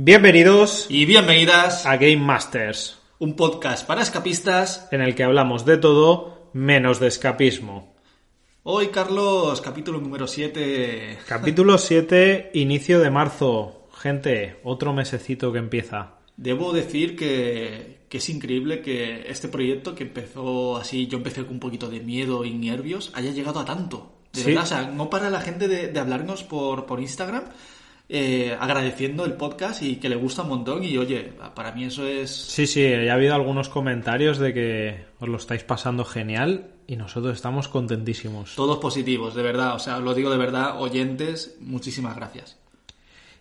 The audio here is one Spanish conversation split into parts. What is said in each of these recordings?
Bienvenidos y bienvenidas a Game Masters, un podcast para escapistas en el que hablamos de todo menos de escapismo. Hoy, Carlos, capítulo número 7. Capítulo 7, inicio de marzo. Gente, otro mesecito que empieza. Debo decir que, que, es increíble que este proyecto que empezó así, yo empecé con un poquito de miedo y nervios, haya llegado a tanto. De ¿Sí? verdad, o sea, no para la gente de, de hablarnos por, por Instagram, eh, agradeciendo el podcast y que le gusta un montón. Y oye, para mí eso es. Sí, sí, ya ha habido algunos comentarios de que os lo estáis pasando genial y nosotros estamos contentísimos. Todos positivos, de verdad. O sea, os lo digo de verdad, oyentes, muchísimas gracias.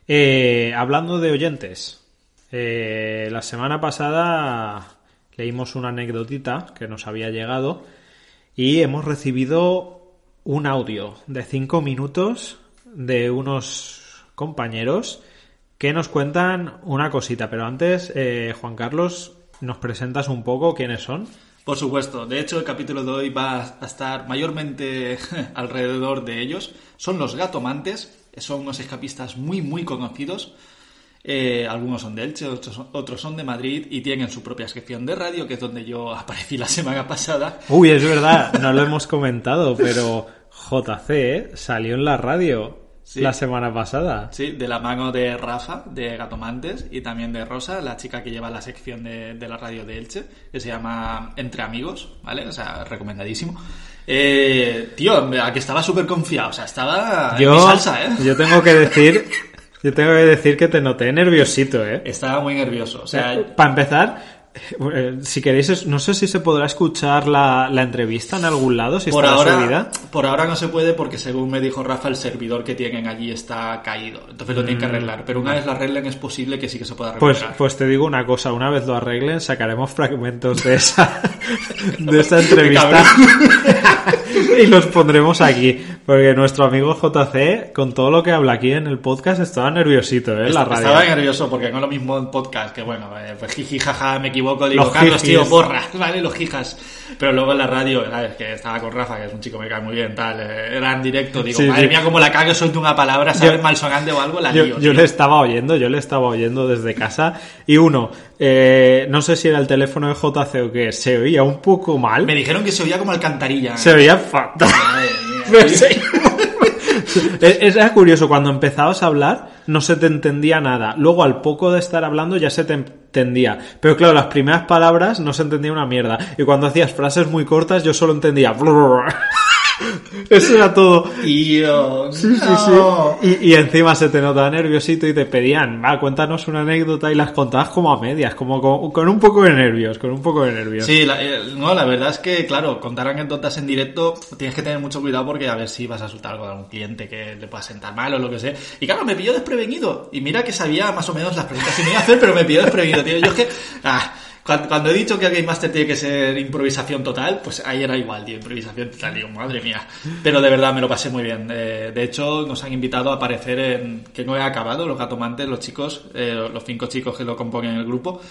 Eh, hablando de oyentes, eh, la semana pasada leímos una anécdotita que nos había llegado y hemos recibido un audio de 5 minutos de unos compañeros que nos cuentan una cosita. Pero antes, eh, Juan Carlos, ¿nos presentas un poco quiénes son? Por supuesto, de hecho el capítulo de hoy va a estar mayormente alrededor de ellos. Son los gatomantes, son unos escapistas muy muy conocidos. Eh, algunos son de Elche, otros, otros son de Madrid y tienen su propia sección de radio, que es donde yo aparecí la semana pasada. Uy, es verdad, no lo hemos comentado, pero JC ¿eh? salió en la radio Sí. la semana pasada. Sí, de la mano de Rafa, de Gatomantes, y también de Rosa, la chica que lleva la sección de, de la radio de Elche, que se llama Entre Amigos, ¿vale? O sea, recomendadísimo. Eh, tío, a que estaba súper confiado, o sea, estaba en Yo, mi salsa, ¿eh? yo tengo que decir, yo tengo que decir que te noté nerviosito, ¿eh? Estaba muy nervioso, o sea, Para empezar, eh, si queréis, no sé si se podrá escuchar la, la entrevista en algún lado, si por estará ahora, subida. por ahora no se puede porque según me dijo Rafa, el servidor que tienen allí está caído, entonces lo tienen que arreglar, pero una vez lo arreglen es posible que sí que se pueda Mm. Pues, recuperar. pues te digo una cosa, una vez lo arreglen, sacaremos fragmentos de esa, de esa entrevista y los pondremos aquí. Porque nuestro amigo JC, con todo lo que habla aquí en el podcast, estaba nerviosito, ¿eh? la radio. Estaba nervioso porque no es lo mismo en podcast, que bueno, eh, pues jiji, jaja, me equivoco, digo, Los Carlos, jijis. tío, borra, ¿vale? Los jijas. Pero luego en la radio, ¿sabes? Que estaba con Rafa, que es un chico que me cae muy bien, tal, eh, era en directo, digo, Sí, madre sí. mía, como la cago, suelto una palabra, ¿sabes? Yo- Malsonante o algo, la Yo, lío. yo tío. le estaba oyendo, yo le estaba oyendo desde casa. Y uno, eh, no sé si era el teléfono de JC o qué, se oía un poco mal. Me dijeron que se oía como alcantarilla. Se oía fatal. Era curioso, cuando empezabas a hablar no se te entendía nada. Luego al poco de estar hablando ya se te entendía. Pero claro, las primeras palabras no se entendía una mierda. Y cuando hacías frases muy cortas yo solo entendía... Eso era todo. Tío, Sí, sí, no. sí. Y, y encima se te notaba nerviosito y te pedían, va, cuéntanos una anécdota y las contabas como a medias, como con, con un poco de nervios, con un poco de nervios. Sí, la, eh, no, la verdad es que, claro, contar anécdotas en directo tienes que tener mucho cuidado porque a ver si vas a asustar algo a algún cliente que le pueda sentar mal o lo que sea. Y claro, me pilló desprevenido. Y mira que sabía más o menos las preguntas que me iba a hacer, pero me pilló desprevenido, tío. Yo es que, ah, cuando, he dicho que el Game Master tiene que ser improvisación total, pues ahí era igual, tío, improvisación total. Digo, madre mía. Pero de verdad me lo pasé muy bien. Eh, de hecho, nos han invitado a aparecer en, que no he acabado, los gatomantes, los chicos, eh, los cinco chicos que lo componen el grupo.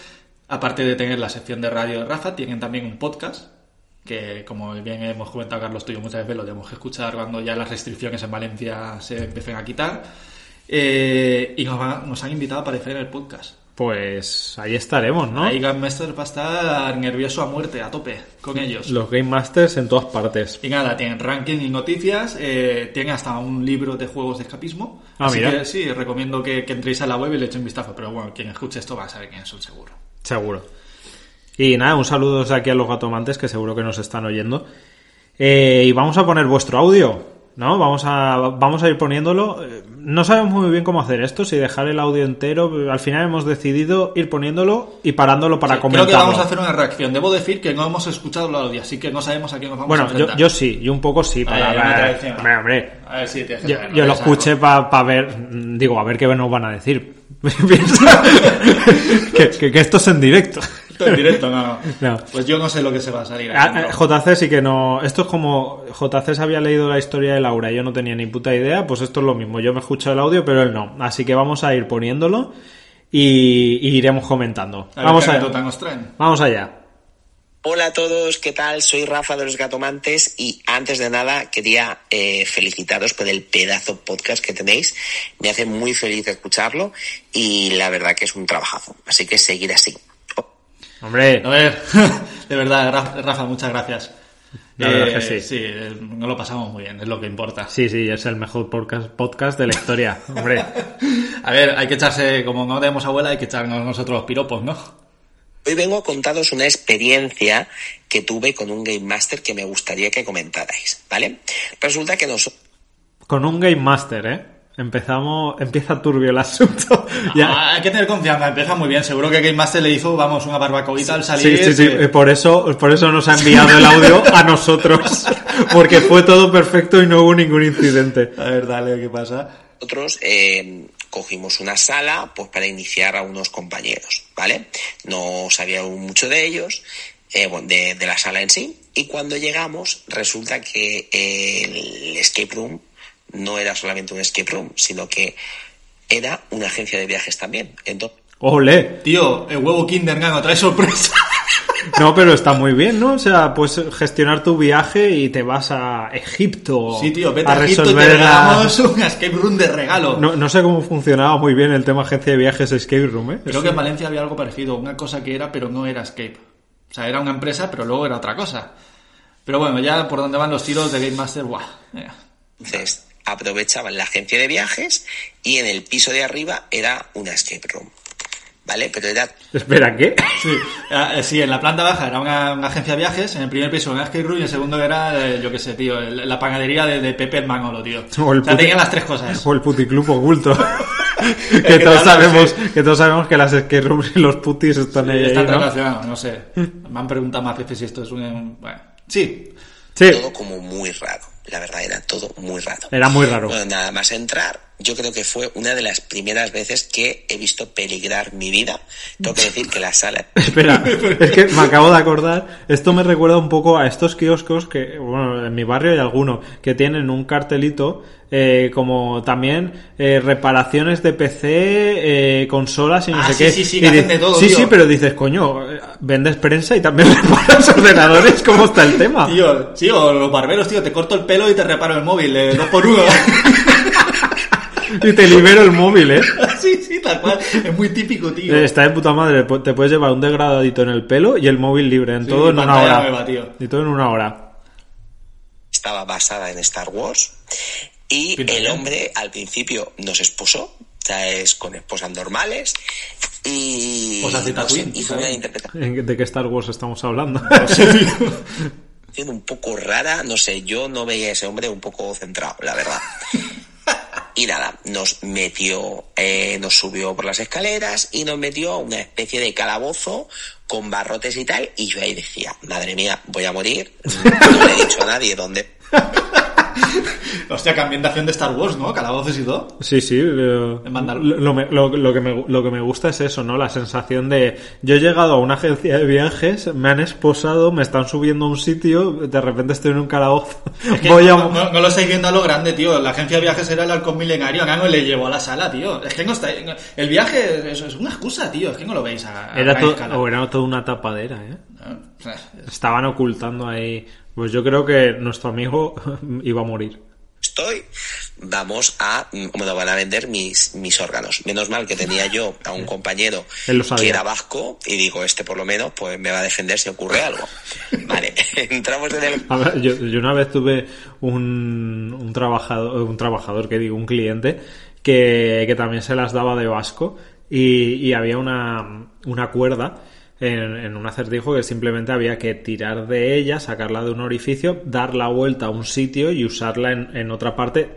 Aparte de tener la sección de radio de Rafa, tienen también un podcast que como bien hemos comentado Carlos tuyo muchas veces lo tenemos que escuchar cuando ya las restricciones en Valencia se empiecen a quitar Eh, y nos, va- nos han invitado a aparecer en el podcast Pues ahí estaremos, ¿no? ahí Game Master va a estar nervioso a muerte a tope con ellos Los Game Masters en todas partes. y nada, tienen ranking y noticias, eh, tienen hasta un libro de juegos de escapismo. Ah, Así mira. que sí, recomiendo que, que entréis a la web y le echéis un vistazo. Pero bueno, quien escuche esto va a saber quiénes son seguro. Seguro. Y nada, un saludo desde aquí a los gatomantes que seguro que nos están oyendo. Eh, y vamos a poner vuestro audio. ¿no? Vamos a, vamos a ir poniéndolo. Eh, No sabemos muy bien cómo hacer esto, si dejar el audio entero. Al final hemos decidido ir poniéndolo y parándolo para Sí, comentarlo. Creo que vamos a hacer una reacción. Debo decir que no hemos escuchado el audio, así que no sabemos a quién nos vamos a Bueno, yo, sí, y un poco sí. Para, Ay, hombre, hombre. A ver si te Yo, yo lo escuché para ver, mm, digo, a ver qué nos van a decir. Que, que- que esto es en directo. En directo, no. No. Pues yo no sé lo que se va a salir. ahí, Ah, eh. JC sí que no. Esto es como. JC se había leído la historia de Laura y yo no tenía ni puta idea. Pues esto es lo mismo. Yo me he escuchado el audio, pero él no. Así que vamos a ir poniéndolo y, y iremos comentando. A ver Vamos nos traen. Vamos allá. Hola a todos, ¿qué tal? Soy Rafa de los Gatomantes y antes de nada quería eh, felicitaros por el pedazo podcast que tenéis. Me hace muy feliz escucharlo y la verdad que es un trabajazo. Así que seguir así. Hombre, A ver, de verdad, Ra- Rafa, muchas gracias. La verdad que sí. Sí, eh, no lo pasamos muy bien, es lo que importa. sí, sí, es el mejor podcast, podcast de la historia. Hombre, A ver, hay que echarse, como no tenemos abuela, hay que echarnos nosotros los piropos, ¿no? Hoy vengo a contaros una experiencia que tuve con un Game Master que me gustaría que comentarais, ¿vale? Resulta que nosotros con un Game Master, ¿eh? Empezamos, empieza turbio el asunto. Ya- Ah, hay que tener confianza, empieza muy bien. Seguro que Game Master le hizo, vamos, una barbacoita al Sí, salir. sí, sí, que- eh, por eso, por eso nos ha enviado el audio a nosotros, porque fue todo perfecto y no hubo ningún incidente. A ver, dale, ¿qué pasa? nosotros eh, cogimos una sala pues para iniciar a unos compañeros, ¿vale? No sabía aún mucho de ellos, eh, bueno, de, de la sala en sí, y cuando llegamos resulta que el escape room no era solamente un escape room, sino que era una agencia de viajes también. Entonces, Ole, Tío, el huevo Kinder Gano trae sorpresa. no, pero está muy bien, ¿no? O sea, puedes gestionar tu viaje y te vas a Egipto Sí, tío, vete a a Egipto y te la- regalamos un escape room de regalo. No, no sé cómo funcionaba muy bien el tema agencia de viajes escape room, ¿eh? Creo que en Valencia había algo parecido, una cosa que era, pero no era escape. O sea, era una empresa, pero luego era otra cosa. Pero bueno, ya por donde van los tiros de Game Master, ¡buah! Entonces aprovechaban la agencia de viajes y en el piso de arriba era una escape room, ¿vale? Pero era Espera, ¿qué? Sí, eh, sí, en la planta baja era una, una agencia de viajes, en el primer piso una escape room y en el segundo era, eh, yo qué sé, tío, el- la panadería de, de Pepe el Manolo, tío. O el o sea, puti- tenían las tres cosas. O el puticlub oculto. que, que todos sabemos, que todos sabemos que las escape rooms y los putis están ahí, Están ¿no? relacionados, no sé. Me han preguntado más veces si esto es un... Bueno, sí, Sí, todo como muy raro. La verdad era todo muy raro. era muy raro. Bueno, nada más entrar, yo creo que fue una de las primeras veces que he visto peligrar mi vida. Tengo que decir que la sala Espera, es que me acabo de acordar. Esto me recuerda un poco a estos kioscos que, bueno, en mi barrio hay alguno que tienen un cartelito eh, como también eh, reparaciones de PC, eh, consolas y no Ah, sé sí, qué. sí, sí, Y que de todo, Sí, tío. sí, pero dices, coño, vendes prensa y también reparas ordenadores. ¿Cómo está el tema? tío, sí, o los barberos, tío, te corto el pelo y te reparo el móvil, eh, dos por uno. Y te libero el móvil, ¿eh? sí, sí, tal cual. Es muy típico, tío. Eh, Está de puta madre. Te puedes llevar un degradadito en el pelo y el móvil libre. En Sí, todo en una hora. nueva, tío. Y todo en una hora. estaba basada en Star Wars y Pinta el bien. hombre al principio nos expuso, o sea, es con esposas normales y Esposas de no sé, Tatooine, hizo ¿sabes? una interpretación ¿En- ¿De qué Star Wars estamos hablando? un poco rara, no sé, yo no veía a ese hombre un poco centrado, la verdad. Y nada, nos metió, eh, nos subió por las escaleras y nos metió a una especie de calabozo con barrotes y tal. Y yo ahí decía, madre mía, voy a morir. No le he dicho a nadie dónde. Hostia, qué ambientación de Star Wars, ¿no? Calabozos y todo. Sí, sí. Lo, Mandalor- lo, lo que me, lo que me gusta es eso, ¿no? La sensación de... Yo he llegado a una agencia de viajes, me han esposado, me están subiendo a un sitio, de repente estoy en un calabozo. Es que Voy a... no, no- no lo estáis viendo a lo grande, tío. La agencia de viajes era el halcón milenario. A Gano le llevó a la sala, tío. Es que no está... El viaje es, es una excusa, tío. Es que no lo veis a, a Era, gran to- escala. o era toda una tapadera, ¿eh? ¿no? Sea, Estaban ocultando ahí... Pues yo creo que nuestro amigo iba a morir. estoy, vamos a, lo van a vender mis, mis órganos. Menos mal que tenía yo a un compañero que era vasco y digo, este por lo menos pues me va a defender si ocurre algo. Vale, entramos en el A ver, yo, yo una vez tuve un, un trabajador, un trabajador que digo, un cliente, que, que también se las daba de vasco y, y había una, una cuerda en, en un acertijo que simplemente había que tirar de ella, sacarla de un orificio, dar la vuelta a un sitio y usarla en, en otra parte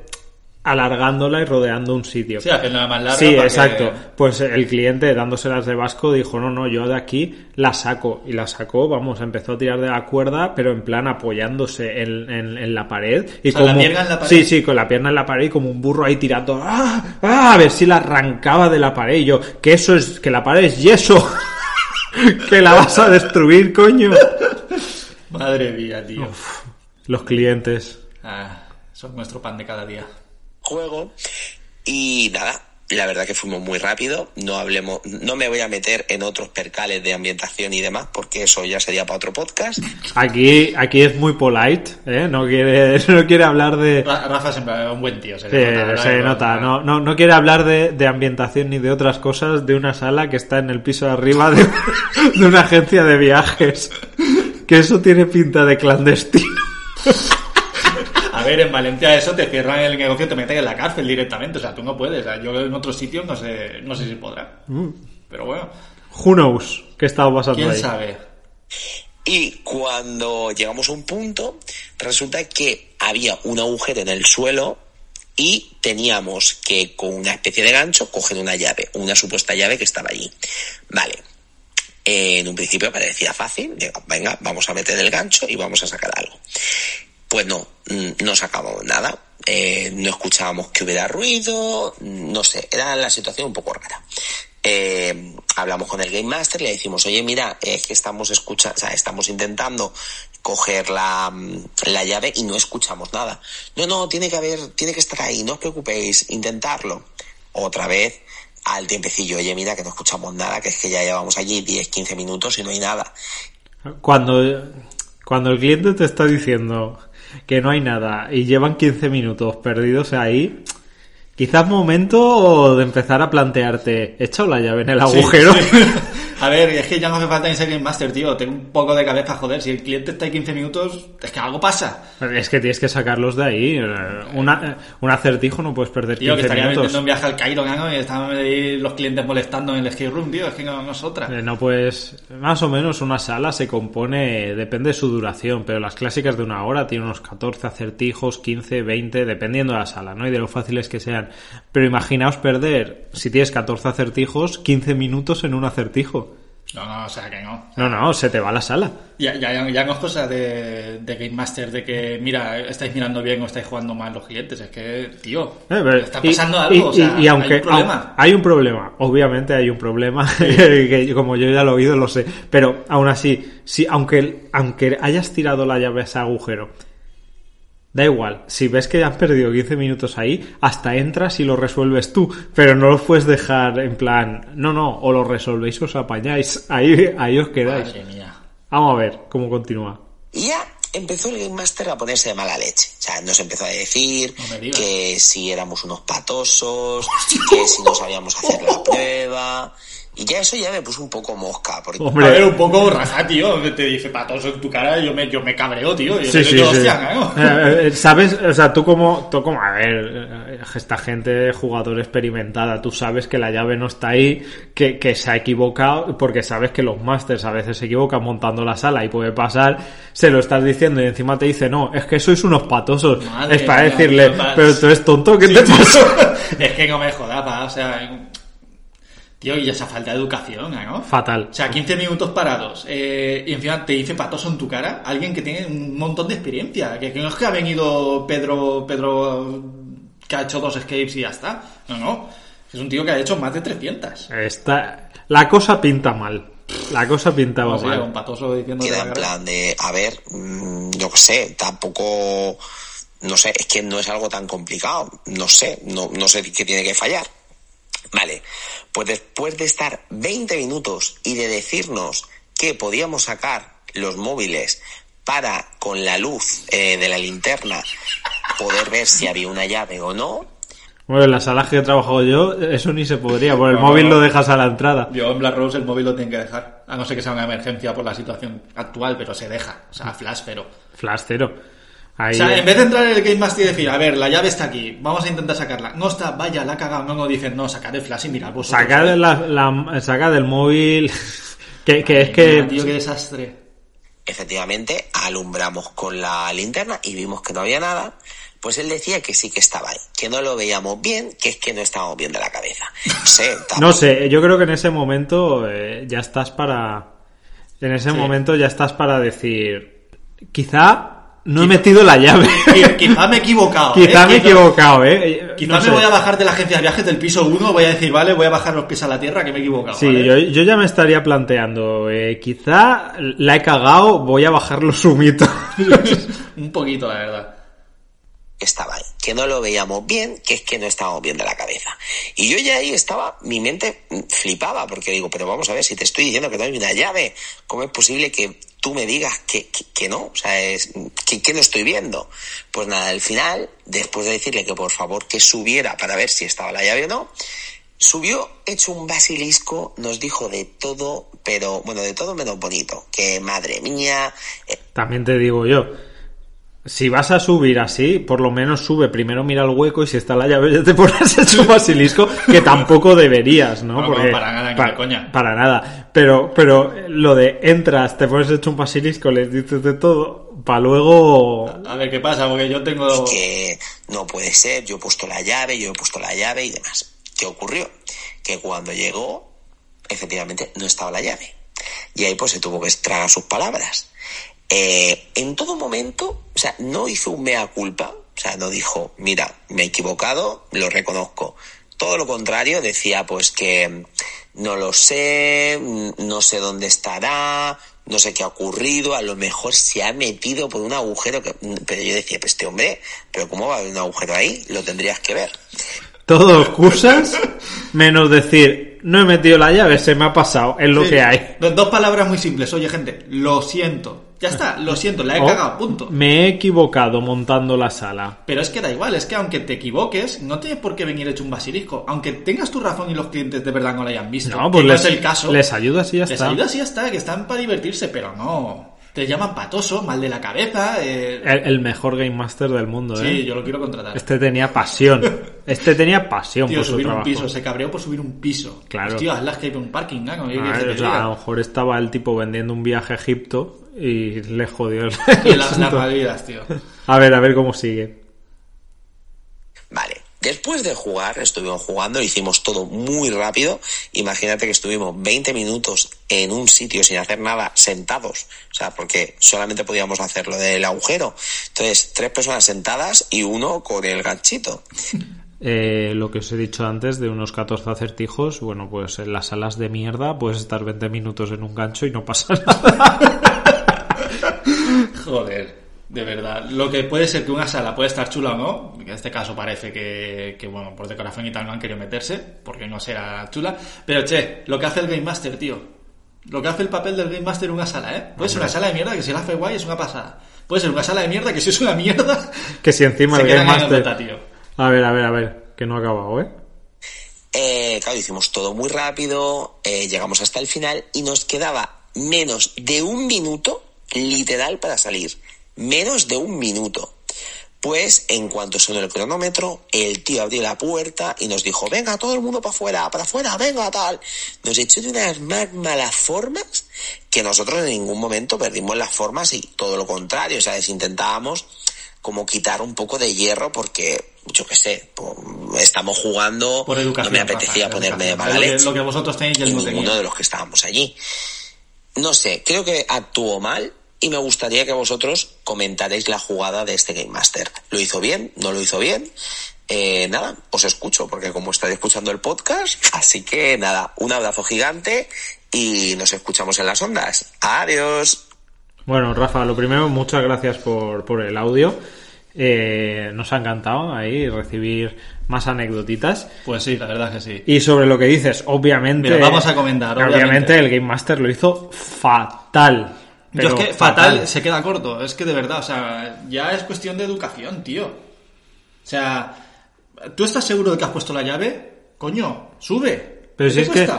alargándola y rodeando un sitio. Sí, haciéndola más larga. Sí, exacto. que- Pues el cliente dándoselas de vasco dijo, no, no, yo de aquí la saco. Y la sacó, vamos, empezó a tirar de la cuerda, pero en plan apoyándose en, en- en la pared. Y O sea, la pierna en la pared. Sí, sí, con la pierna en la pared y como un burro ahí tirando, ¡ah! ¡ah! A ver si la arrancaba de la pared. Y yo, que eso es, que la pared es yeso. que la vas a destruir, coño. Madre mía, tío. Los clientes. Ah, son nuestro pan de cada día. juego y nada la verdad que fuimos muy rápido no hablemos no me voy a meter en otros percales de ambientación y demás porque eso ya sería para otro podcast Aquí, aquí es muy polite, ¿eh? No quiere, no quiere hablar de... Ra- Rafa siempre es un buen tío. Se, Sí, le nota, se ¿verdad? nota. No, no, no quiere hablar de, de ambientación ni de otras cosas de una sala que está en el piso de arriba de, de una agencia de viajes. Que eso tiene pinta de clandestino. Ver, en Valencia eso te cierran el negocio y te meten en la cárcel directamente. O sea, tú no puedes. O sea, yo en otros sitios no sé, no sé si podrá. Pero bueno, Who knows qué estaba pasando quién ahí. sabe. y cuando llegamos a un punto resulta que había un agujero en el suelo y teníamos que con una especie de gancho coger una llave una supuesta llave que estaba allí vale Eh, en un principio parecía fácil digo, venga vamos a meter el gancho y vamos a sacar algo Pues no, mm, no sacábamos nada. Eh, no escuchábamos que hubiera ruido, no sé, era la situación un poco rara. Eh, hablamos con el Game Master, le decimos, oye, mira, es que estamos escuchando, sea, estamos intentando coger la, mm, la llave y no escuchamos nada. No, no, tiene que haber, tiene que estar ahí, no os preocupéis, intentarlo. Otra vez, al tiempecillo, oye, mira, que no escuchamos nada, que es que ya llevamos allí 10, 15 minutos y no hay nada. Cuando, cuando el cliente te está diciendo que no hay nada y llevan 15 minutos perdidos ahí, quizás momento de empezar a plantearte, ¿he echado la llave en el agujero? Sí, sí. A ver, es que ya no hace falta ni ser Game Master, tío. Ten un poco de cabeza, joder. Si el cliente está ahí 15 minutos, es que algo pasa. Es que tienes que sacarlos de ahí. Una, un acertijo no puedes perder Tío, que 15 estaría minutos. un viaje al Cairo, ¿no? Y estaban ahí los clientes molestando en el escape room, tío. Es que no, no es otra. Eh, No puedes. Más o menos una sala se compone, depende de su duración, pero las clásicas de una hora tienen unos 14 acertijos, 15, 20, dependiendo de la sala, ¿no? Y de lo fáciles que sean. Pero imaginaos perder, si tienes 14 acertijos, 15 minutos en un acertijo. No, no, o sea que no. No, no, se te va la sala. Ya, ya, ya no es cosa de, de Game Master de que, mira, estáis mirando bien o estáis jugando mal los clientes. Es que, tío, Eh, está y- pasando y- algo. o sea, y- y aunque hay un problema. au- hay un problema, obviamente hay un problema, que como yo ya lo he oído lo sé, pero aún así, si aunque aunque hayas tirado la llave a ese agujero, da igual, si ves que has perdido 15 minutos ahí, hasta entras y lo resuelves tú, pero no lo puedes dejar en plan, no, no, o lo resolvéis o os apañáis, ahí ahí os quedáis. Madre mía. Vamos a ver cómo continúa. Y ya empezó el Game Master a ponerse de mala leche. O sea, nos empezó a decir No que si éramos unos patosos, que si no sabíamos hacer la prueba. Y ya eso ya me puso un poco mosca. Porque Hombre. A ver, un poco raza, tío. que Te dice patoso en tu cara, yo me, yo me cabreo, tío. Yo Sí, sí, sí. hostia, ¿no? Eh, eh, ¿Sabes? O sea, tú como, tú como, a ver, eh, esta gente, jugador experimentada, tú sabes que la llave no está ahí, que, que se ha equivocado, porque sabes que los masters a veces se equivocan montando la sala y puede pasar, se lo estás diciendo y encima te dice, no, es que sois unos patosos. Madre es para mía, decirle, pero tú eres tonto, ¿qué te pasa? es que no me jodas, pa, o sea... Tío, y esa falta de educación, ¿no? Fatal. O sea, 15 minutos parados eh, y encima te dice patoso en tu cara alguien que tiene un montón de experiencia. Que, que no es que ha venido Pedro, Pedro que ha hecho dos escapes y ya está. No, no. Es un tío que ha hecho más de 300. Está, la cosa pinta mal. La cosa pinta O sea, mal. un patoso diciendo queda en plan de, a ver, mm, yo qué sé, tampoco, no sé, es que no es algo tan complicado, no sé, no, no sé qué tiene que fallar. Vale, pues después de estar 20 minutos y de decirnos que podíamos sacar los móviles para, con la luz eh, de la linterna, poder ver si había una llave o no, Bueno, en las salas que he trabajado yo, eso ni se podría, por el No, móvil no. lo dejas a la entrada. Yo en Black Rose el móvil lo tienen que dejar. A no ser que sea una emergencia por la situación actual, pero se deja. O sea, flash, pero... Flash cero. Ahí, O sea, en vez de entrar en el Game Master y decir, a ver, la llave está aquí, vamos a intentar sacarla. No está, vaya, la ha cagado. No, no, dicen, no, sacad el flash y mirad vosotros. saca, de la, la- saca del móvil. que, que es que. Tío, qué desastre. Efectivamente, alumbramos con la linterna y vimos que no había nada. Pues él decía que sí que estaba ahí, que no lo veíamos bien, que es que no estábamos bien de la cabeza. No sé, No tampoco- sé, yo creo que en ese momento eh, ya estás para. En ese momento ya estás para decir. Quizá no he metido la llave. Qui- Quizá me he equivocado. Quizá ¿eh? me he equivocado, ¿eh? Quizá No me sé. voy a bajar de la agencia de viajes del piso 1, voy a decir, vale, voy a bajar los pies a la tierra, que me he equivocado. Sí, ¿vale? yo, yo ya me estaría planteando. eh, quizá la he cagado, voy a bajar los sumitos. Un poquito, la verdad. estaba ahí, que no lo veíamos bien, que es que no estábamos bien de la cabeza. Y yo ya ahí estaba, mi mente flipaba, porque digo, pero vamos a ver, si te estoy diciendo que no hay una llave, ¿cómo es posible que tú me digas que, que, que no? O sea, es, que, que no estoy viendo. Pues nada, al final, después de decirle que por favor que subiera para ver si estaba la llave o no, subió hecho un basilisco, nos dijo de todo, pero bueno, de todo menos bonito, que madre mía, eh, También te digo yo. Si vas a subir así, por lo menos sube. Primero mira el hueco y si está la llave ya te pones hecho un basilisco, que tampoco deberías, ¿no? No, no, para nada, de coña. Para nada. Pero, pero lo de entras, te pones hecho un basilisco, les dices de todo, para luego... A ver qué pasa, porque yo tengo. que no puede ser, yo he puesto la llave, yo he puesto la llave y demás. ¿Qué ocurrió? Que cuando llegó, efectivamente no estaba la llave. Y ahí pues se tuvo que tragar sus palabras. Eh, en todo momento, o sea, no hizo un mea culpa, o sea, no dijo, mira, me he equivocado, lo reconozco. Todo lo contrario, decía pues que no lo sé, no sé dónde estará, no sé qué ha ocurrido, a lo mejor se ha metido por un agujero que... Pero yo decía, pues este hombre, pero ¿cómo va a haber un agujero ahí? Lo tendrías que ver. Todo excusas, menos decir, no he metido la llave, se me ha pasado, es lo Sí, que hay. do- Dos palabras muy simples. Oye, gente, lo siento. Ya está, lo siento, la he O, cagado, punto. Me he equivocado montando la sala. Pero es que da igual, es que aunque te equivoques, no tienes por qué venir hecho un basilisco. Aunque tengas tu razón y los clientes de verdad no lo hayan visto. No, pues que les, no es el caso. les ayudas y ya Les está. ayudas y ya está, que están para divertirse, pero no. Te llaman patoso, mal de la cabeza. eh, El, el mejor Game Master del mundo, ¿eh? Sí, yo lo quiero contratar. Este tenía pasión. Este tenía pasión Tío, por su subir un trabajo. piso, se cabreó por subir un piso. Claro. Pues, tío, haz la escape en un parking, ¿no? Como A, que o sea, lo mejor estaba el tipo vendiendo un viaje a Egipto y le jodió el Tío, las, las tío. A ver, a ver cómo sigue. Vale. Después de jugar, estuvimos jugando, hicimos todo muy rápido. Imagínate que estuvimos 20 minutos en un sitio sin hacer nada, sentados. O sea, porque solamente podíamos hacer lo del agujero. Entonces, tres personas sentadas y uno con el ganchito. Eh, lo que os he dicho antes de unos 14 acertijos, bueno, pues en las salas de mierda puedes estar 20 minutos en un gancho y no pasa nada. Joder, de verdad. Lo que puede ser que una sala puede estar chula o no, que en este caso parece que, que, bueno, por decoración y tal no han querido meterse, porque no será chula. Pero che, lo que hace el Game Master, tío. Lo que hace el papel del Game Master en una sala, ¿eh? Puede ser una sala de mierda que si la hace guay es una pasada. Puede ser una sala de mierda que si es una mierda. Que si encima Se el Game Master... anécdota, tío. A ver, a ver, a ver, que no ha acabado, ¿eh? Eh, claro, hicimos todo muy rápido, eh, llegamos hasta el final y nos quedaba menos de un minuto literal para salir. Menos de un minuto. Pues en cuanto sonó el cronómetro, el tío abrió la puerta y nos dijo, venga, todo el mundo para afuera, para afuera, venga, tal. Nos echó de unas más malas formas que nosotros en ningún momento perdimos las formas y todo lo contrario, ¿sabes? Intentábamos como quitar un poco de hierro porque, yo qué sé, estamos jugando, Por educación. no me apetecía Rafa, ponerme de mala leche Lo que vosotros tenéis y él no tenía. de los que estábamos allí. No sé, creo que actuó mal y me gustaría que vosotros comentaréis la jugada de este Game Master. ¿Lo hizo bien? ¿No lo hizo bien? Eh, nada, os escucho porque como estáis escuchando el podcast, así que nada, un abrazo gigante y nos escuchamos en las ondas. Adiós. Bueno, Rafa, lo primero, muchas gracias por, por el audio. Eh, nos ha encantado ahí recibir más anécdotitas. Pues sí, la verdad que sí. Y sobre lo que dices, obviamente. Mira, vamos a comentar, Obviamente, obviamente. el Game Master lo hizo fatal. Yo es que fatal, se queda corto. Es que de verdad, o sea, ya es cuestión de educación, tío. O sea, ¿tú estás seguro de que has puesto la llave? Coño, sube. Pero ¿Qué si es que,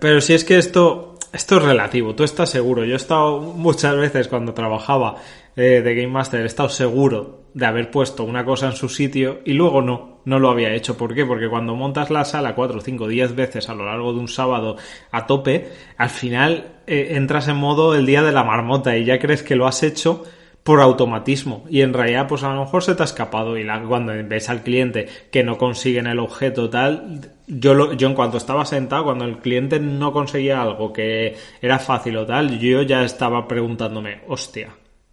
pero si es que esto, esto es relativo. Tú estás seguro. Yo he estado muchas veces cuando trabajaba eh, de Game Master, he estado seguro de haber puesto una cosa en su sitio y luego no, no lo había hecho. ¿Por qué? Porque cuando montas la sala 4, 5, 10 veces a lo largo de un sábado a tope, al final eh, entras en modo el día de la marmota y ya crees que lo has hecho por automatismo y en realidad pues a lo mejor se te ha escapado y la, cuando ves al cliente que no consiguen el objeto tal yo yo en cuanto estaba sentado cuando el cliente no conseguía algo que era fácil o tal yo ya estaba preguntándome hostia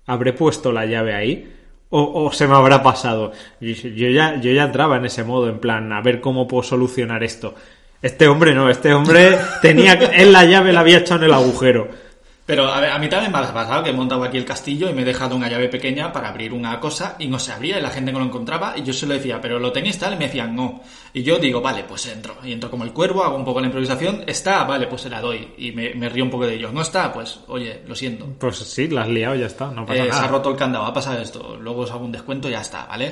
habré puesto la llave ahí o, o se me habrá pasado. Y yo ya yo ya entraba en ese modo en plan a ver cómo puedo solucionar esto. Este hombre no este hombre tenía él la llave la había echado en el agujero Pero a, ver, a mí también me ha pasado que he montado aquí el castillo y me he dejado una llave pequeña para abrir una cosa y no se abría y la gente no lo encontraba y yo se lo decía, pero lo tenéis tal y me decían no. Y yo digo, vale, pues entro. Y entro como el cuervo, hago un poco la improvisación, está, vale, pues se la doy. Y me, me río un poco de ellos. No está, pues oye, lo siento. pues sí la has liado ya está no pasa Eh, se nada ha roto el candado, ha pasado esto. Luego os hago un descuento y ya está, ¿vale?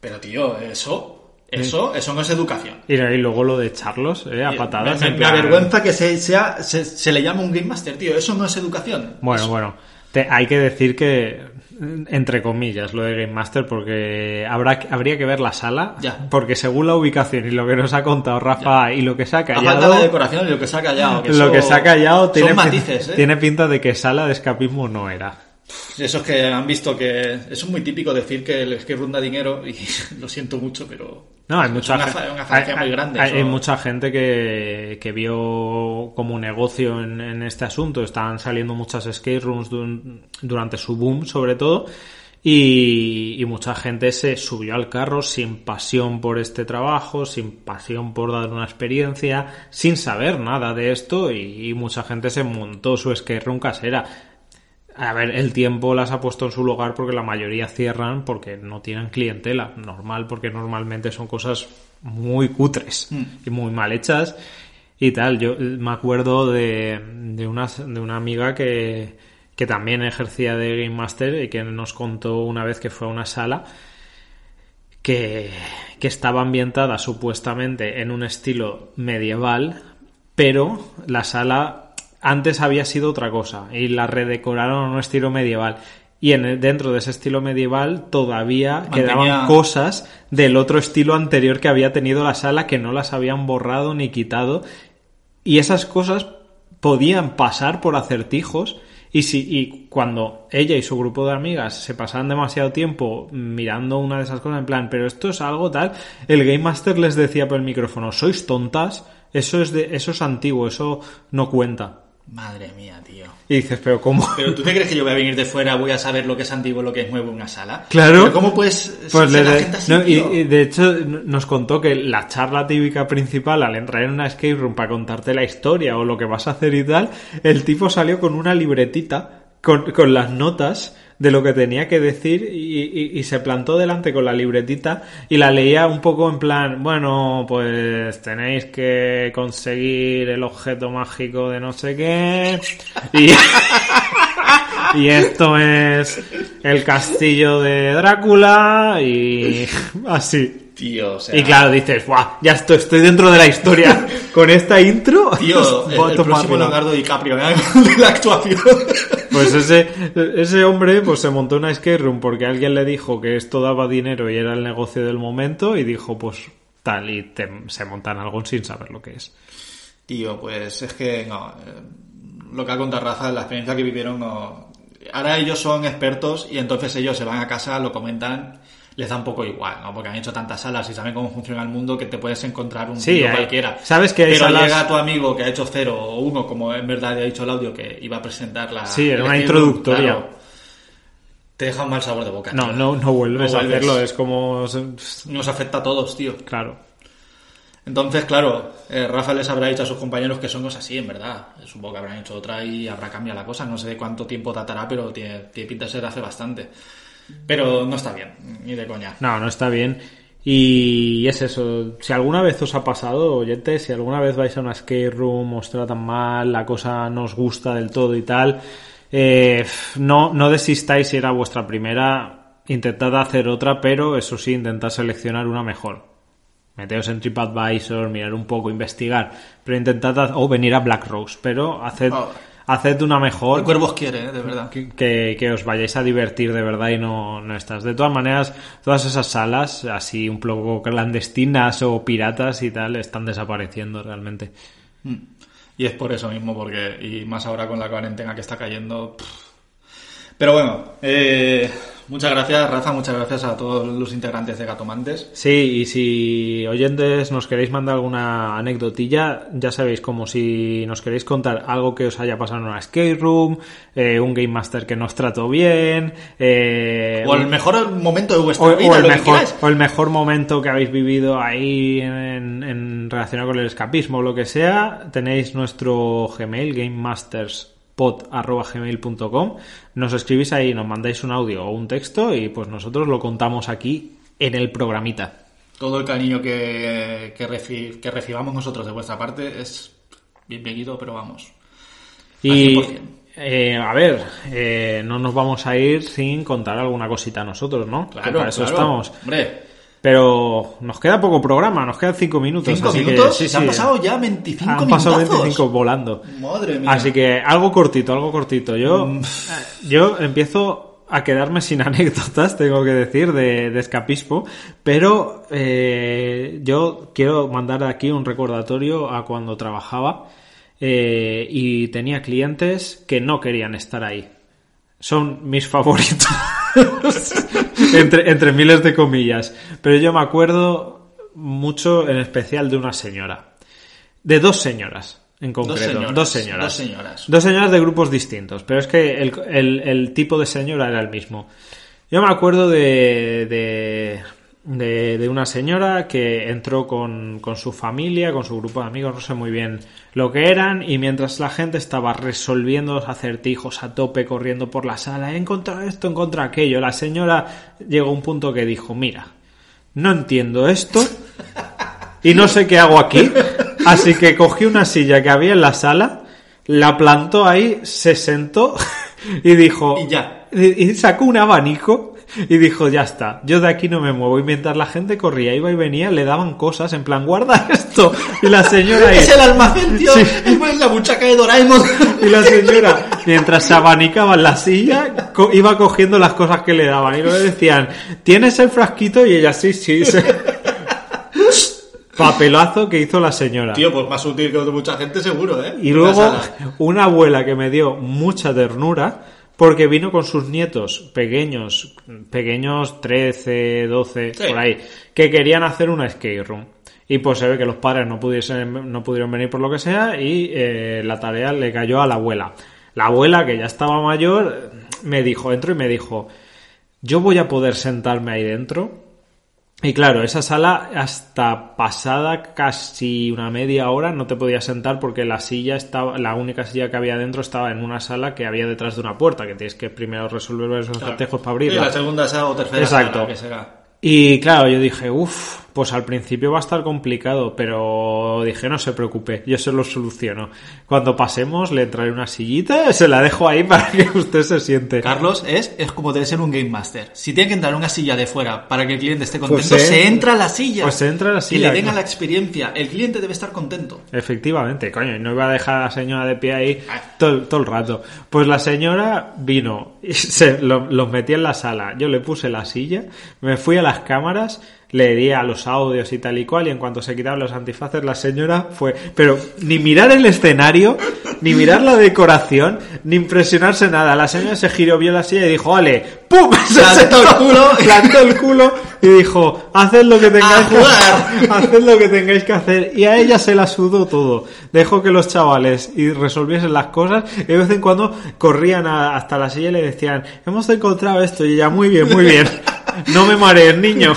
Pero tío, eso, eso, eso no es educación. y, y luego lo de echarlos eh, a Me, patadas me- avergüenza que se, sea, se, se le llame un Game Master, tío. Eso no es educación. Bueno, Eso- bueno. Te- hay que decir que, entre comillas, lo de Game Master, porque habrá, habría que ver la sala, Ya. porque según la ubicación y lo que nos ha contado Rafa y lo que se ha falta callado, de decoración y lo que se ha callado. que lo eso- que se ha callado tiene, matices, ¿eh? tiene pinta de que sala de escapismo no era. Esos que han visto que... Eso es muy típico decir que el escape room da dinero y lo siento mucho, pero... No, hay es mucha, una, fa- una falacia hay- muy grande. hay- mucha gente que, que vio como negocio en, en este asunto. Estaban saliendo muchas escape rooms dun- durante su boom, sobre todo. Y, y mucha gente se subió al carro sin pasión por este trabajo, sin pasión por dar una experiencia, sin saber nada de esto. Y, y mucha gente se montó su escape room casera. A ver, el tiempo las ha puesto en su lugar porque la mayoría cierran porque no tienen clientela. Normal, porque normalmente son cosas muy cutres y muy mal hechas y tal. Yo eh, me acuerdo de, de, una, de una amiga que, que también ejercía de Game Master y que nos contó una vez que fue a una sala que, que estaba ambientada supuestamente en un estilo medieval, pero la sala antes había sido otra cosa y la redecoraron a un estilo medieval. Y en el- dentro de ese estilo medieval todavía Mantenía- quedaban cosas del otro estilo anterior que había tenido la sala que no las habían borrado ni quitado. Y esas cosas podían pasar por acertijos. Y, si, y cuando ella y su grupo de amigas se pasaban demasiado tiempo mirando una de esas cosas en plan, pero esto es algo tal, el Game Master les decía por el micrófono, sois tontas, eso es, de, eso es antiguo, eso no cuenta. Madre mía, tío. Y dices, pero ¿cómo? Pero tú te crees que yo voy a venir de fuera, voy a saber lo que es antiguo, lo que es nuevo en una sala. Claro. Pero ¿Cómo puedes Pues le la gente así, no, y, de hecho nos contó que la charla típica principal al entrar en una escape room para contarte la historia o lo que vas a hacer y tal, el tipo salió con una libretita con, con las notas de lo que tenía que decir y, se plantó delante con la libretita y la leía un poco en plan, bueno, pues tenéis que conseguir el objeto mágico de no sé qué y... Y esto es el castillo de Drácula y así. Tío, o sea... Y claro, dices, ¡guau! Ya estoy, estoy dentro de la historia. Con esta intro. Tío, el, a el tomar próximo. Leonardo DiCaprio, ¿eh? de la actuación. Pues ese, ese hombre pues se montó una escape room porque alguien le dijo que esto daba dinero y era el negocio del momento y dijo, pues tal, y te- se montan algo sin saber lo que es. Tío, pues es que no. eh, Lo que ha contado Rafa, la experiencia que vivieron, no. Ahora ellos son expertos y entonces ellos se van a casa, lo comentan, les da un poco igual, ¿no? Porque han hecho tantas salas y saben cómo funciona el mundo que te puedes encontrar un Sí, hay- cualquiera. sabes que hay Pero salas- llega tu amigo que ha hecho cero o uno, como en verdad ha dicho el audio, que iba a presentar la. Sí, era una introductoria. claro, te deja un mal sabor de boca. No, tío. no, no vuelves No a vuelves. hacerlo, es como... Nos afecta a todos, tío. Claro. Entonces, claro, eh, Rafa les habrá dicho a sus compañeros que son cosas así, en verdad. Supongo que habrán hecho otra y habrá cambiado la cosa. No sé de cuánto tiempo datará, pero tiene, tiene pinta de ser hace bastante. Pero no está bien, ni de coña. No, no está bien. Y es eso. Si alguna vez os ha pasado, oyentes, si alguna vez vais a una skate room, os tratan mal, la cosa no os gusta del todo y tal, eh, no, no desistáis si era vuestra primera. Intentad hacer otra, pero eso sí, intentad seleccionar una mejor. Meteos en TripAdvisor, mirar un poco, investigar, pero intentad, o venir a Black Rose, pero haced, Oh. Haced una mejor El cuervo os quiere, eh, de verdad. que, que- que os vayáis a divertir de verdad y no, no estás. De todas maneras, todas esas salas, así un poco clandestinas o piratas y tal, están desapareciendo realmente. Y es por eso mismo, porque, y más ahora con la cuarentena que está cayendo, pff, Pero bueno, eh, muchas gracias, Rafa, muchas gracias a todos los integrantes de Gatomantes. Sí, y si oyentes nos queréis mandar alguna anecdotilla, ya sabéis, como si nos queréis contar algo que os haya pasado en una skate room, eh, un Game Master que nos trató bien, eh, O el mejor momento de vuestra o, vida, o el lo que mejor, queráis. o el mejor momento que habéis vivido ahí en, en relacionado con el escapismo o lo que sea, tenéis nuestro Gmail, gamemasterspod.gmail.com Nos escribís ahí, nos mandáis un audio o un texto y pues nosotros lo contamos aquí en el programita. Todo el cariño que, que, reci- que recibamos nosotros de vuestra parte es bienvenido, pero vamos. Y Al 100%. eh, a ver, eh, no nos vamos a ir sin contar alguna cosita a nosotros, ¿no? Que Claro, para eso claro. estamos. Hombre, Pero nos queda poco programa, nos quedan cinco minutos. cinco así que minutos, sí, se han sí. pasado ya 25 Han pasado minutazos. 25 volando. Madre mía. Así que algo cortito, algo cortito. Yo, Mm. eh, yo empiezo a quedarme sin anécdotas, tengo que decir, de, de escapismo, pero eh, yo quiero mandar aquí un recordatorio a cuando trabajaba eh, y tenía clientes que no querían estar ahí. Son mis favoritos. entre, entre miles de comillas. Pero yo me acuerdo mucho, en especial, de una señora. De dos señoras, en concreto. señoras, Dos señoras. dos señoras. Dos señoras de grupos distintos. Pero es que el, el- el tipo de señora era el mismo. Yo me acuerdo de, de, de, de una señora que entró con, con su familia, con su grupo de amigos, no sé muy bien lo que eran, y mientras la gente estaba resolviendo los acertijos a tope, corriendo por la sala, he encontrado esto, he encontrado aquello, la señora llegó a un punto que dijo, mira, no entiendo esto y no sé qué hago aquí, así que cogí una silla que había en la sala, la plantó ahí, se sentó y dijo... Y ya. Y y sacó un abanico y dijo, ya está, yo de aquí no me muevo. Y mientras la gente corría, iba y venía, le daban cosas en plan, guarda esto. Y la señora. Es el almacén, tío. Sí. Es la buchaca de Doraemon. Y la señora, mientras se abanicaba en la silla, co- iba cogiendo las cosas que le daban. Y le decían, ¿tienes el frasquito? Y ella, sí, sí. sí. Papelazo que hizo la señora. Tío, pues más útil que mucha gente seguro, ¿eh? Y luego una abuela que me dio mucha ternura porque vino con sus nietos pequeños, pequeños 13, 12, Sí. por ahí, que querían hacer una skate room. Y pues se ve que los padres no, pudiesen, no pudieron venir por lo que sea y eh, la tarea le cayó a la abuela. La abuela, que ya estaba mayor, me dijo, entró y me dijo, yo voy a poder sentarme ahí dentro. Y claro, esa sala hasta pasada casi una media hora no te podías sentar porque la silla estaba, la única silla que había dentro estaba en una sala que había detrás de una puerta, que tienes que primero resolver esos acertijos para abrirla. la segunda esa o tercera Exacto. sala, que será. Y claro, yo dije, uff, pues al principio va a estar complicado, pero dije, no se preocupe, yo se lo soluciono. Cuando pasemos, le traeré una sillita, se la dejo ahí para que usted se siente. Carlos es, es como debe ser un Game Master. Si tiene que entrar una silla de fuera para que el cliente esté contento, Pues se se, entra- a la silla. pues se entra a la Y silla, le venga claro. la experiencia. El cliente debe estar contento. Efectivamente, coño, y no iba a dejar a la señora de pie ahí todo, todo el rato. Pues la señora vino y se lo- los metí en la sala. Yo le puse la silla, me fui a las cámaras, le di a los audios y tal y cual, y en cuanto se quitaron los antifaces, la señora fue. Pero ni mirar el escenario, ni mirar la decoración, ni impresionarse nada. La señora se giró, vio la silla y dijo, vale, ¡pum! Se Plantó el culo. plantó el culo y dijo, haced lo que tengáis ¡A que jugar! Haced lo que tengáis que hacer. Y a ella se la sudó todo. Dejó que los chavales y resolviesen las cosas. Y de vez en cuando corrían a- hasta la silla y le decían, hemos encontrado esto. Y ella, muy bien, muy bien. No me marees, niño.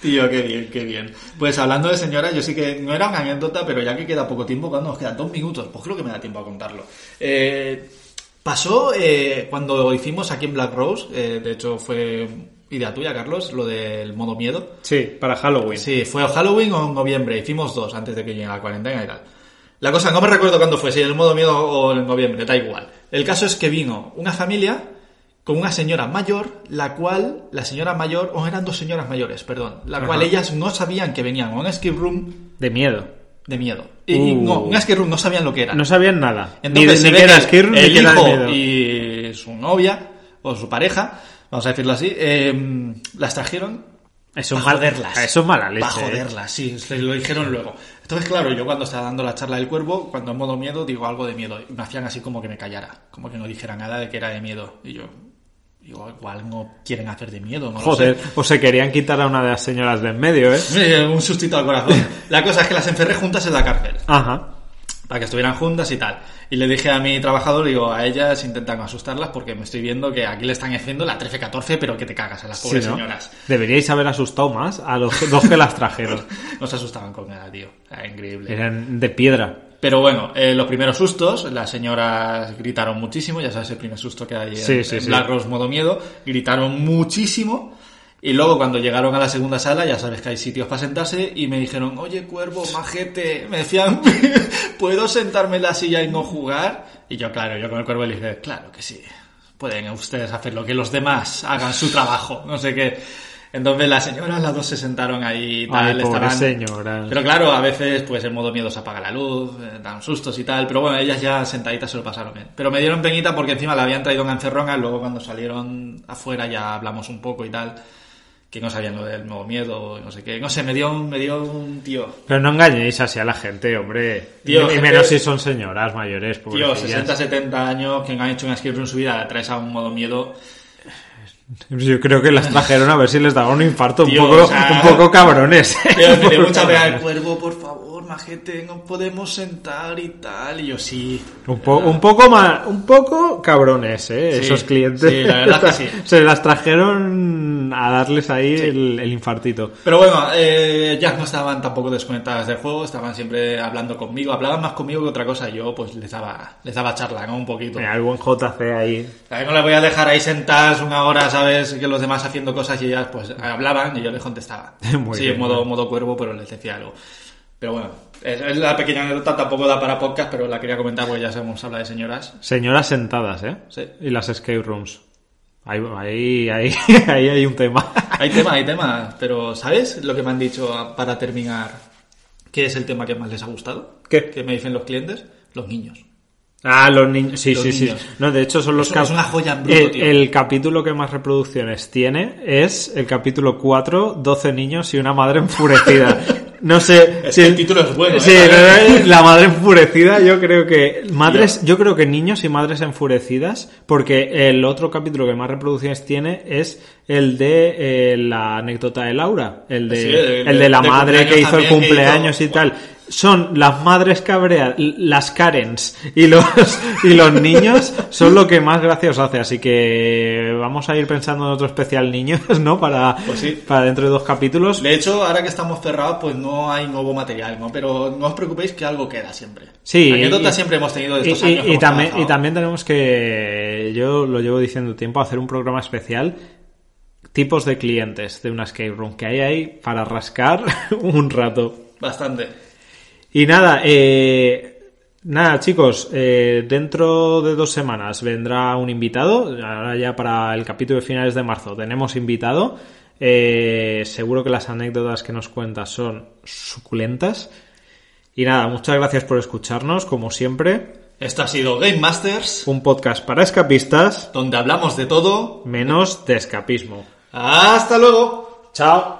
Tío, qué bien, qué bien. Pues hablando de señora, yo sí que no era una anécdota, pero ya que queda poco tiempo, cuando nos quedan dos minutos, pues creo que me da tiempo a contarlo. Eh, pasó eh, cuando hicimos aquí en Black Rose, eh, de hecho fue idea tuya, Carlos, lo del modo miedo. Sí, para Halloween. Sí, fue Halloween o en noviembre. Hicimos dos antes de que llegue la cuarentena y tal. La cosa, no me recuerdo cuándo fue, si en el modo miedo o en noviembre, da igual. El caso es que vino una familia con una señora mayor, la cual, la señora mayor, o eran dos señoras mayores, perdón, la Ajá. cual ellas no sabían que venían a un escape room De miedo. de miedo. Y, y Uh. no, un escape room no sabían lo que era. No sabían nada. Entonces, ni ni que era ni el que era de hijo y su novia, o su pareja, vamos a decirlo así, eh, las trajeron Eso es Pa' mal- joderlas. eso es mala leche, Pa' ¿eh? joderlas, sí, se lo dijeron luego. Entonces, claro, yo cuando estaba dando la charla del cuervo, cuando en modo miedo, digo algo de miedo. Y me hacían así como que me callara, como que no dijera nada de que era de miedo. Y yo, igual no quieren hacer de miedo, no Joder, lo sé. o se querían quitar a una de las señoras de en medio, ¿eh? Eh, Un sustito al corazón. La cosa es que las encerré juntas en la cárcel. Ajá. para que estuvieran juntas y tal. Y le dije a mi trabajador, digo, a ellas intentan asustarlas porque me estoy viendo que aquí le están haciendo la 13-14, pero que te cagas a las pobres Sí, ¿no? señoras. Deberíais haber asustado más a los dos que las trajeron. No se asustaban con nada, tío. Era increíble. Eran de piedra. Pero bueno, eh, los primeros sustos, las señoras gritaron muchísimo, ya sabes el primer susto que hay en, Sí, sí, en. Black Rose modo miedo, gritaron muchísimo. Y luego cuando llegaron a la segunda sala, ya sabes que hay sitios para sentarse, y me dijeron, oye cuervo, majete, me decían, ¿puedo sentarme en la silla y no jugar? Y yo, claro, yo con el cuervo le dije, claro que sí, pueden ustedes hacer lo que los demás hagan su trabajo, no sé qué. Entonces las señoras, las dos se sentaron ahí y tal, Ay, estaban... señoras. Pero claro, a veces, pues en modo miedo se apaga la luz, eh, dan sustos y tal. Pero bueno, ellas ya sentaditas se lo pasaron bien. Pero me dieron peñita porque encima la habían traído en encerrona. Luego cuando salieron afuera ya hablamos un poco y tal. Que no sabían lo del nuevo miedo no sé qué. No sé, me dio, un- me dio un tío. Pero no engañéis así a la gente, hombre. Tío, y gente- menos si son señoras mayores. Tío, pobrecillas. 60, 70 años que han hecho una escape room en su vida, la traes a un modo miedo. Yo creo que las trajeron a ver si les daba un infarto. Tío, un, poco, o sea- un poco cabrones. Tío, mucha pena el cuervo, por favor, majete, no podemos sentar y tal. Y yo sí. Un, po- un poco más, un poco cabrones, ¿eh? Sí, Esos clientes. sí, la verdad que sí. Se las trajeron a darles ahí el, el infartito. Pero bueno, eh, ya no estaban tampoco desconectadas del juego, estaban siempre hablando conmigo, hablaban más conmigo que otra cosa, yo pues les daba, les daba charla, ¿no? Un poquito. Mira, el buen JC ahí. También no les voy a dejar ahí sentadas una hora, ¿sabes? Que los demás haciendo cosas y ellas pues hablaban y yo les contestaba. Muy sí, bien, en modo, modo cuervo, pero les decía algo. Pero bueno, es, la pequeña anécdota, tampoco da para podcast, pero la quería comentar porque ya sabemos hablar de señoras. Señoras sentadas, ¿eh? Sí. Y las escape rooms. Ahí, ahí, ahí, ahí hay un tema. Hay tema, hay tema, pero ¿sabes lo que me han dicho para terminar? ¿Qué es el tema que más les ha gustado? ¿Qué? ¿Qué me dicen los clientes? Los niños. Ah, los niños. Sí, Los sí, niños. sí. No, de hecho son los cap- es una joya en bruto, el, tío. el capítulo que más reproducciones tiene es el capítulo 4, 12 niños y una madre enfurecida. No sé Es si que el título es bueno, ¿eh? Sí, no, la madre enfurecida, yo creo que madres, yo creo que niños y madres enfurecidas, porque el otro capítulo que más reproducciones tiene es el de eh, la anécdota de Laura, el de, Sí, el el de la de madre que hizo el cumpleaños hizo- y tal. Son las madres cabreas, las Karens y los, y los niños son lo que más gracia os hace. Así que vamos a ir pensando en otro especial niños, ¿no? Para, Pues sí. para dentro de dos capítulos. De hecho, ahora que estamos cerrados, pues no hay nuevo material, ¿no? Pero no os preocupéis que algo queda siempre. Sí. Anécdotas y- siempre hemos tenido de y, estos años. y- y hemos también, y también tenemos que, yo lo llevo diciendo tiempo, hacer un programa especial. Tipos de clientes de una escape room que hay ahí para rascar un rato. Bastante. Y nada, eh, nada chicos, eh, dentro de dos semanas vendrá un invitado, ahora ya para el capítulo de finales de marzo tenemos invitado, Eh, seguro que las anécdotas que nos cuentas son suculentas. Y nada, muchas gracias por escucharnos, como siempre, Esto ha sido Game Masters, un podcast para escapistas, donde hablamos de todo. menos de escapismo. ¡Hasta luego! Chao.